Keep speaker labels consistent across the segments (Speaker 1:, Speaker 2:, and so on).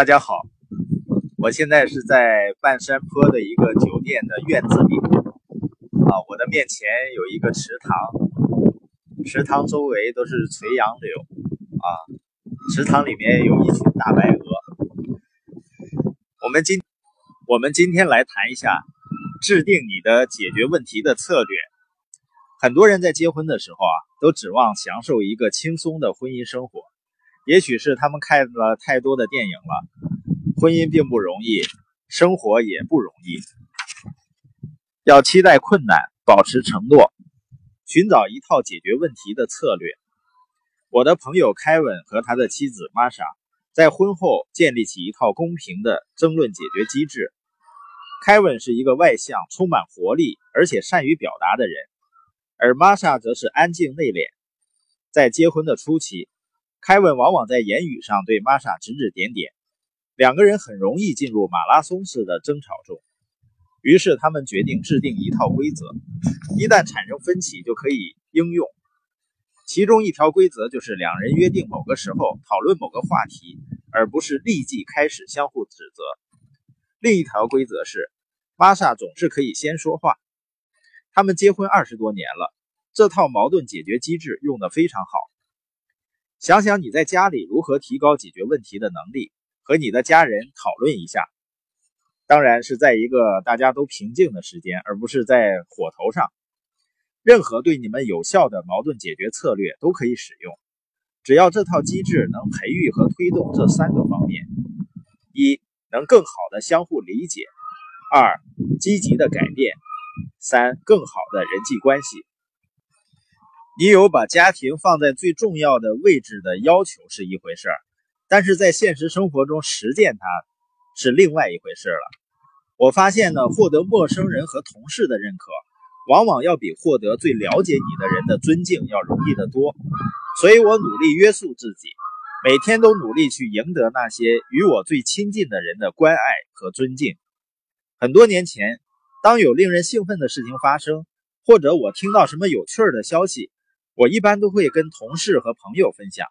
Speaker 1: 大家好，我现在是在半山坡的一个酒店的院子里啊，我的面前有一个池塘，池塘周围都是垂杨柳啊，池塘里面有一群大白鹅。我们今我们今天来谈一下制定你的解决问题的策略。很多人在结婚的时候啊，都指望享受一个轻松的婚姻生活。也许是他们看了太多的电影了。婚姻并不容易，生活也不容易。要期待困难，保持承诺，寻找一套解决问题的策略。我的朋友凯文和他的妻子玛莎在婚后建立起一套公平的争论解决机制。凯文是一个外向、充满活力而且善于表达的人。而玛莎则是安静内敛。在结婚的初期，凯文往往在言语上对玛莎指指点点，两个人很容易进入马拉松式的争吵中。于是他们决定制定一套规则，一旦产生分歧就可以应用。其中一条规则就是两人约定某个时候讨论某个话题，而不是立即开始相互指责。另一条规则是，玛莎总是可以先说话。他们结婚二十多年了，这套矛盾解决机制用得非常好。想想你在家里如何提高解决问题的能力，和你的家人讨论一下。当然是在一个大家都平静的时间，而不是在火头上。任何对你们有效的矛盾解决策略都可以使用，只要这套机制能培育和推动这三个方面：一，能更好的相互理解；二，积极的改变。三更好的人际关系，你有把家庭放在最重要的位置的要求是一回事儿，但是在现实生活中实践它是另外一回事了。我发现呢，获得陌生人和同事的认可，往往要比获得最了解你的人的尊敬要容易得多。所以我努力约束自己，每天都努力去赢得那些与我最亲近的人的关爱和尊敬。很多年前。当有令人兴奋的事情发生，或者我听到什么有趣儿的消息，我一般都会跟同事和朋友分享。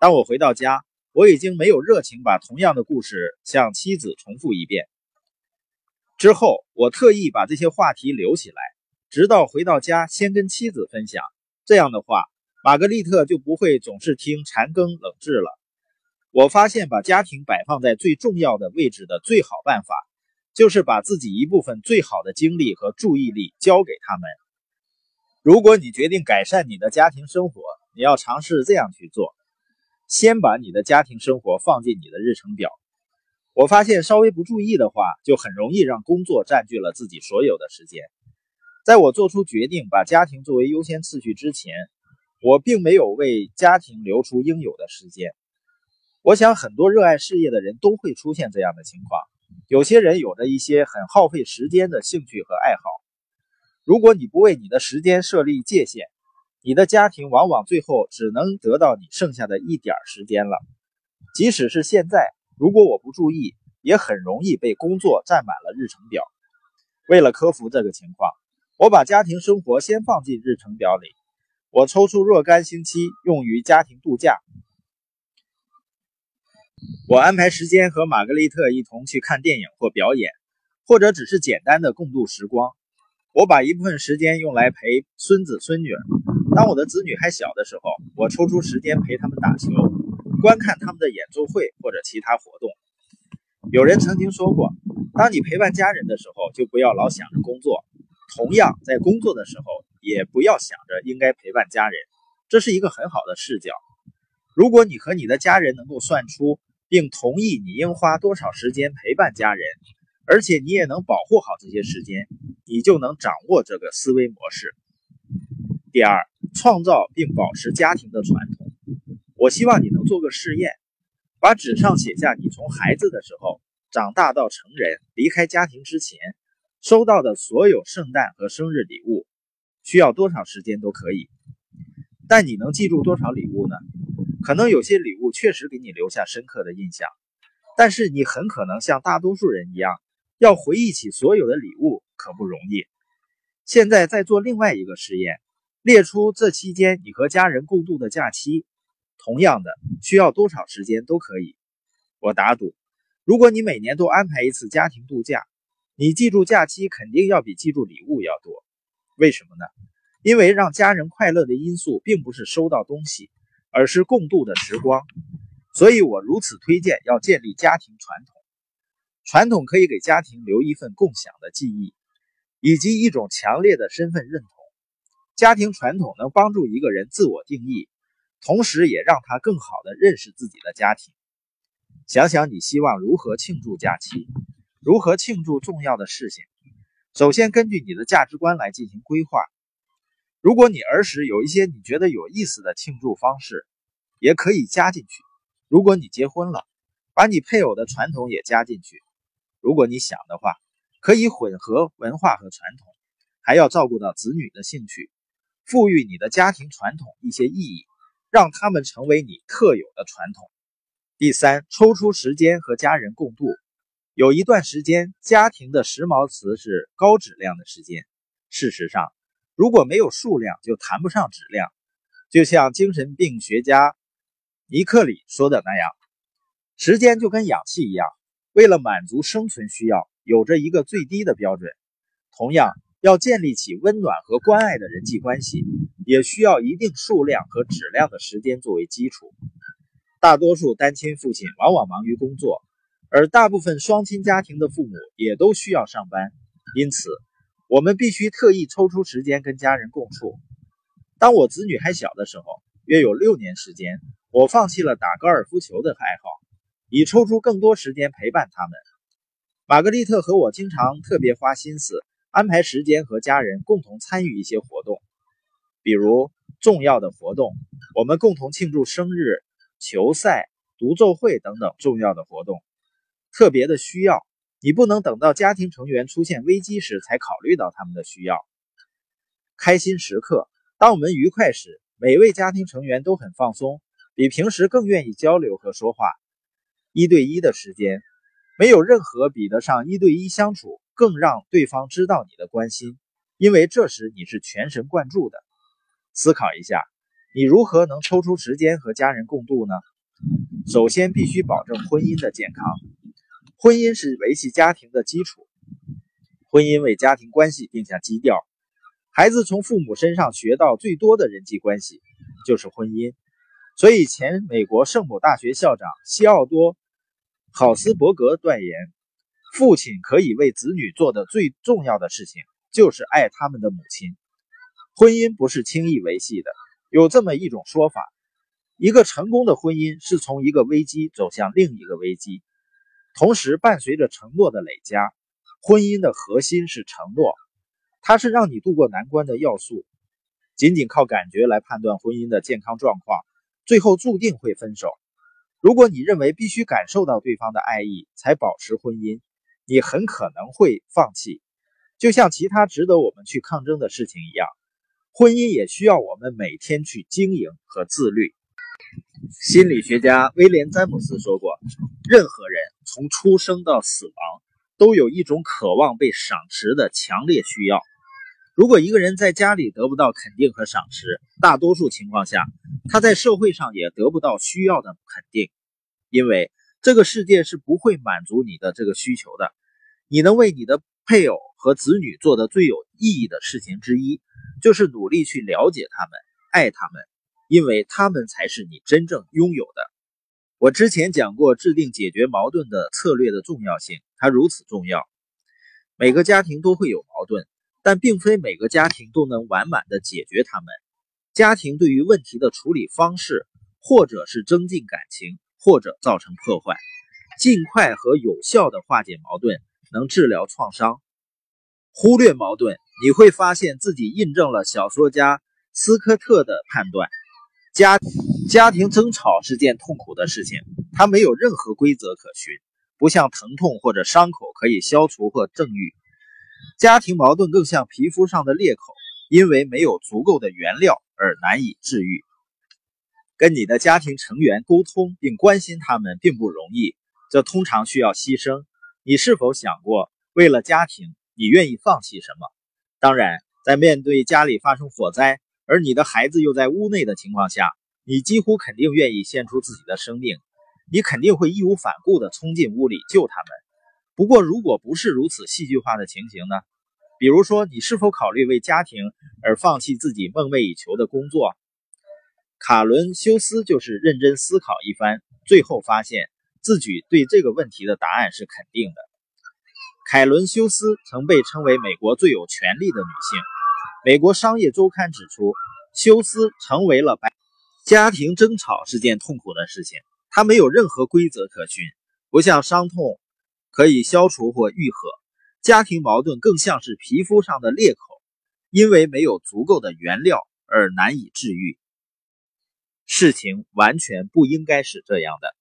Speaker 1: 当我回到家，我已经没有热情把同样的故事向妻子重复一遍。之后，我特意把这些话题留起来，直到回到家先跟妻子分享。这样的话，玛格丽特就不会总是听残羹冷炙了。我发现，把家庭摆放在最重要的位置的最好办法。就是把自己一部分最好的精力和注意力交给他们。如果你决定改善你的家庭生活，你要尝试这样去做：先把你的家庭生活放进你的日程表。我发现稍微不注意的话，就很容易让工作占据了自己所有的时间。在我做出决定把家庭作为优先次序之前，我并没有为家庭留出应有的时间。我想很多热爱事业的人都会出现这样的情况。有些人有着一些很耗费时间的兴趣和爱好。如果你不为你的时间设立界限，你的家庭往往最后只能得到你剩下的一点时间了。即使是现在，如果我不注意，也很容易被工作占满了日程表。为了克服这个情况，我把家庭生活先放进日程表里。我抽出若干星期用于家庭度假。我安排时间和玛格丽特一同去看电影或表演，或者只是简单的共度时光。我把一部分时间用来陪孙子孙女。当我的子女还小的时候，我抽出时间陪他们打球、观看他们的演奏会或者其他活动。有人曾经说过，当你陪伴家人的时候，就不要老想着工作；同样，在工作的时候，也不要想着应该陪伴家人。这是一个很好的视角。如果你和你的家人能够算出并同意你应花多少时间陪伴家人，而且你也能保护好这些时间，你就能掌握这个思维模式。第二，创造并保持家庭的传统。我希望你能做个试验，把纸上写下你从孩子的时候长大到成人离开家庭之前收到的所有圣诞和生日礼物，需要多少时间都可以。但你能记住多少礼物呢？可能有些礼物确实给你留下深刻的印象，但是你很可能像大多数人一样，要回忆起所有的礼物可不容易。现在再做另外一个实验，列出这期间你和家人共度的假期，同样的需要多少时间都可以。我打赌，如果你每年都安排一次家庭度假，你记住假期肯定要比记住礼物要多。为什么呢？因为让家人快乐的因素并不是收到东西，而是共度的时光。所以我如此推荐要建立家庭传统。传统可以给家庭留一份共享的记忆，以及一种强烈的身份认同。家庭传统能帮助一个人自我定义，同时也让他更好地认识自己的家庭。想想你希望如何庆祝假期，如何庆祝重要的事情。首先，根据你的价值观来进行规划。如果你儿时有一些你觉得有意思的庆祝方式，也可以加进去。如果你结婚了，把你配偶的传统也加进去。如果你想的话，可以混合文化和传统，还要照顾到子女的兴趣。赋予你的家庭传统一些意义，让他们成为你特有的传统。第三，抽出时间和家人共度。有一段时间，家庭的时髦词是高质量的时间。事实上，如果没有数量，就谈不上质量。就像精神病学家尼克里说的那样，时间就跟氧气一样，为了满足生存需要，有着一个最低的标准。同样。要建立起温暖和关爱的人际关系，也需要一定数量和质量的时间作为基础。大多数单亲父亲往往忙于工作，而大部分双亲家庭的父母也都需要上班，因此我们必须特意抽出时间跟家人共处。当我子女还小的时候，约有六年时间，我放弃了打高尔夫球的爱好，以抽出更多时间陪伴他们。玛格丽特和我经常特别花心思。安排时间和家人共同参与一些活动，比如重要的活动，我们共同庆祝生日、球赛、独奏会等等重要的活动。特别的需要，你不能等到家庭成员出现危机时才考虑到他们的需要。开心时刻，当我们愉快时，每位家庭成员都很放松，比平时更愿意交流和说话。一对一的时间，没有任何比得上一对一相处。更让对方知道你的关心，因为这时你是全神贯注的。思考一下，你如何能抽出时间和家人共度呢？首先，必须保证婚姻的健康。婚姻是维系家庭的基础，婚姻为家庭关系定下基调。孩子从父母身上学到最多的人际关系就是婚姻。所以，前美国圣母大学校长西奥多·考斯伯格断言。父亲可以为子女做的最重要的事情，就是爱他们的母亲。婚姻不是轻易维系的，有这么一种说法：一个成功的婚姻是从一个危机走向另一个危机，同时伴随着承诺的累加。婚姻的核心是承诺，它是让你度过难关的要素。仅仅靠感觉来判断婚姻的健康状况，最后注定会分手。如果你认为必须感受到对方的爱意才保持婚姻，你很可能会放弃，就像其他值得我们去抗争的事情一样，婚姻也需要我们每天去经营和自律。心理学家威廉·詹姆斯说过：“任何人从出生到死亡，都有一种渴望被赏识的强烈需要。如果一个人在家里得不到肯定和赏识，大多数情况下，他在社会上也得不到需要的肯定，因为。”这个世界是不会满足你的这个需求的。你能为你的配偶和子女做的最有意义的事情之一，就是努力去了解他们、爱他们，因为他们才是你真正拥有的。我之前讲过制定解决矛盾的策略的重要性，它如此重要。每个家庭都会有矛盾，但并非每个家庭都能完满的解决它们。家庭对于问题的处理方式，或者是增进感情。或者造成破坏，尽快和有效的化解矛盾，能治疗创伤。忽略矛盾，你会发现自己印证了小说家斯科特的判断：家家庭争吵是件痛苦的事情，它没有任何规则可循，不像疼痛或者伤口可以消除或治愈。家庭矛盾更像皮肤上的裂口，因为没有足够的原料而难以治愈。跟你的家庭成员沟通并关心他们并不容易，这通常需要牺牲。你是否想过，为了家庭，你愿意放弃什么？当然，在面对家里发生火灾，而你的孩子又在屋内的情况下，你几乎肯定愿意献出自己的生命。你肯定会义无反顾地冲进屋里救他们。不过，如果不是如此戏剧化的情形呢？比如说，你是否考虑为家庭而放弃自己梦寐以求的工作？卡伦修斯就是认真思考一番，最后发现自己对这个问题的答案是肯定的。凯伦修斯曾被称为美国最有权力的女性。美国商业周刊指出，休斯成为了白家庭争吵是件痛苦的事情。他没有任何规则可循，不像伤痛可以消除或愈合，家庭矛盾更像是皮肤上的裂口，因为没有足够的原料而难以治愈。事情完全不应该是这样的。